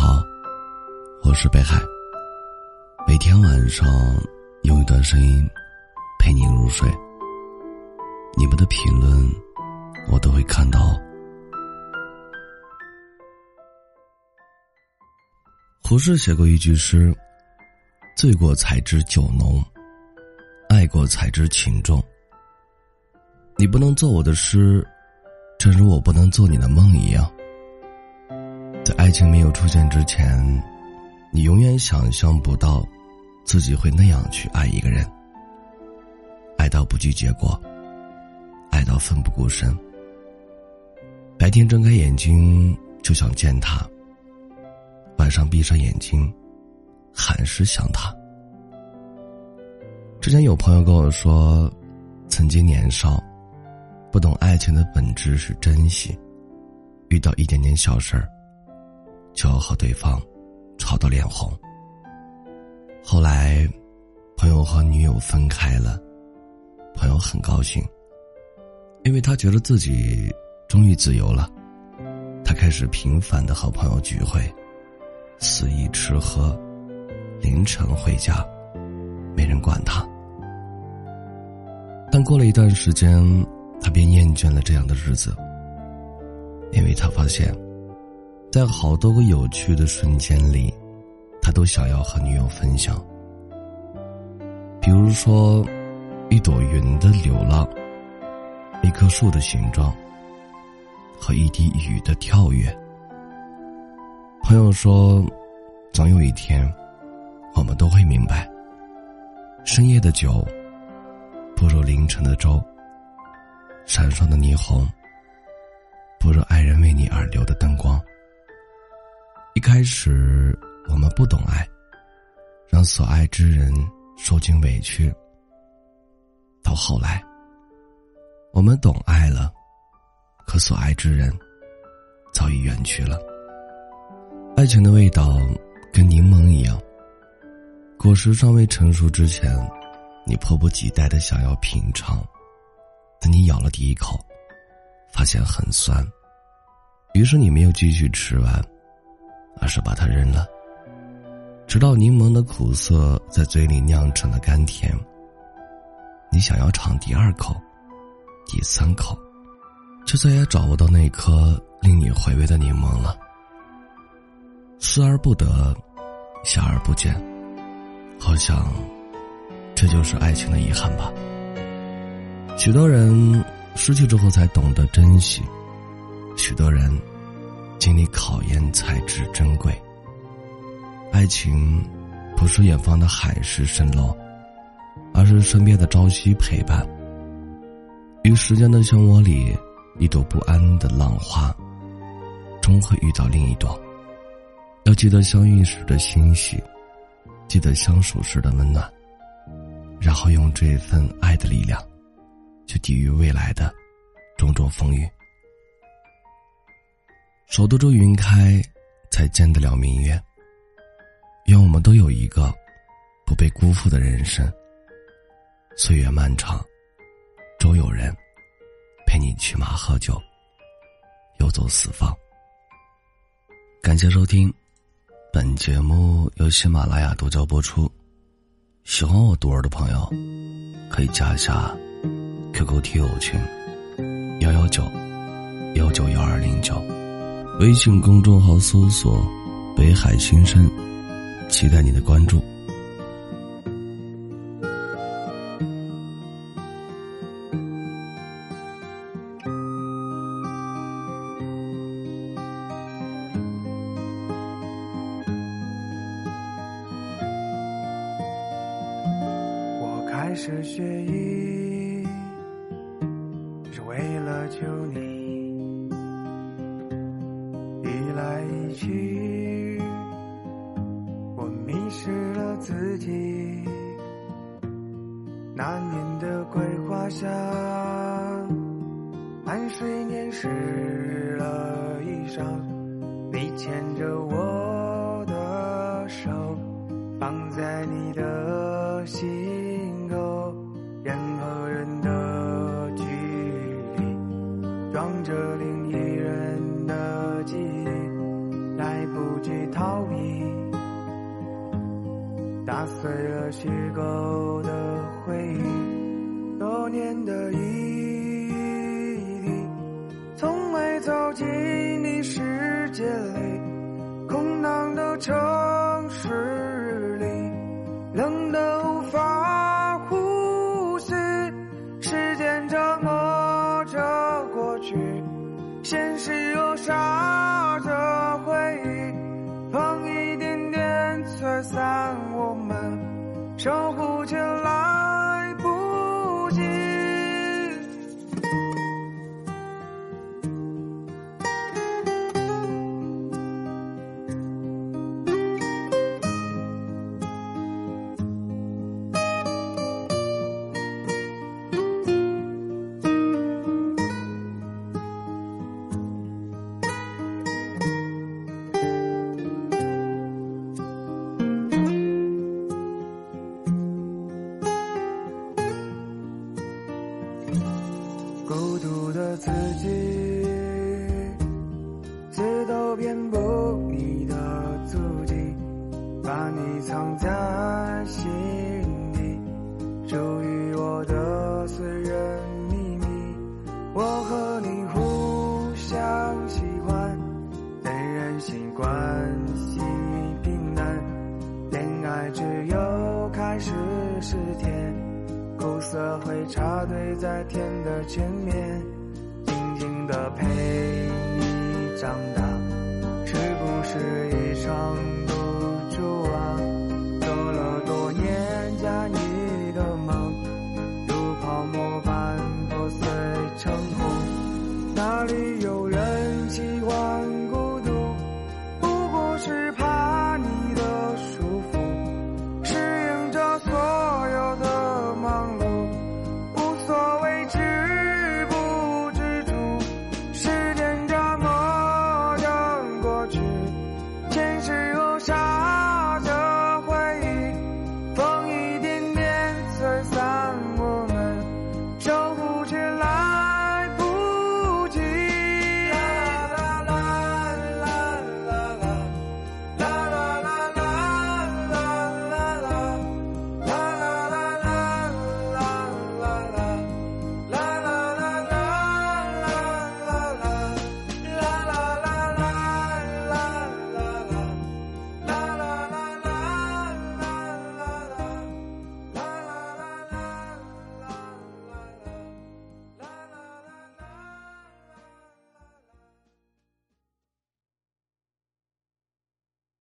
好，我是北海。每天晚上用一段声音陪你入睡。你们的评论我都会看到。胡适写过一句诗：“醉过才知酒浓，爱过才知情重。”你不能做我的诗，正如我不能做你的梦一样。爱情没有出现之前，你永远想象不到自己会那样去爱一个人，爱到不计结果，爱到奋不顾身。白天睁开眼睛就想见他，晚上闭上眼睛，还是想他。之前有朋友跟我说，曾经年少，不懂爱情的本质是珍惜，遇到一点点小事儿。就要和对方吵到脸红。后来，朋友和女友分开了，朋友很高兴，因为他觉得自己终于自由了。他开始频繁的和朋友聚会，肆意吃喝，凌晨回家，没人管他。但过了一段时间，他便厌倦了这样的日子，因为他发现。在好多个有趣的瞬间里，他都想要和女友分享。比如说，一朵云的流浪，一棵树的形状，和一滴雨的跳跃。朋友说，总有一天，我们都会明白，深夜的酒不如凌晨的粥，闪烁的霓虹不如爱人为你而流的灯光。开始我们不懂爱，让所爱之人受尽委屈。到后来，我们懂爱了，可所爱之人早已远去了。爱情的味道跟柠檬一样，果实尚未成熟之前，你迫不及待的想要品尝，等你咬了第一口，发现很酸，于是你没有继续吃完。而是把它扔了，直到柠檬的苦涩在嘴里酿成了甘甜。你想要尝第二口、第三口，却再也找不到那颗令你回味的柠檬了。思而不得，想而不见，好像这就是爱情的遗憾吧。许多人失去之后才懂得珍惜，许多人。经历考验才知珍贵。爱情不是远方的海市蜃楼，而是身边的朝夕陪伴。于时间的漩涡里，一朵不安的浪花，终会遇到另一朵。要记得相遇时的欣喜，记得相守时的温暖，然后用这份爱的力量，去抵御未来的种种风雨。守得住云开，才见得了明月。愿我们都有一个不被辜负的人生。岁月漫长，终有人陪你骑马喝酒，游走四方。感谢收听，本节目由喜马拉雅独家播出。喜欢我独儿的朋友，可以加一下 QQ 听友群：幺幺九幺九幺二零九。微信公众号搜索“北海青山”，期待你的关注。我开始学医，是为了救你。自己。那年的桂花香，汗水粘湿了衣裳。你牵着我的手，放在你的心口，人和人的距离，装着另一人的记忆。来不及逃避，打碎了虚构的回忆，多年的遗滴，从未走进你世界里，空荡的城市里，冷得无法呼吸，时间折磨着过去，现实又伤自己，字都遍布你的足迹，把你藏在心底，属于我的私人秘密。我和你互相喜欢，但人心关系平淡，恋爱只有开始是甜。苦涩会插队在甜的前面，的陪你长大，是不是一场？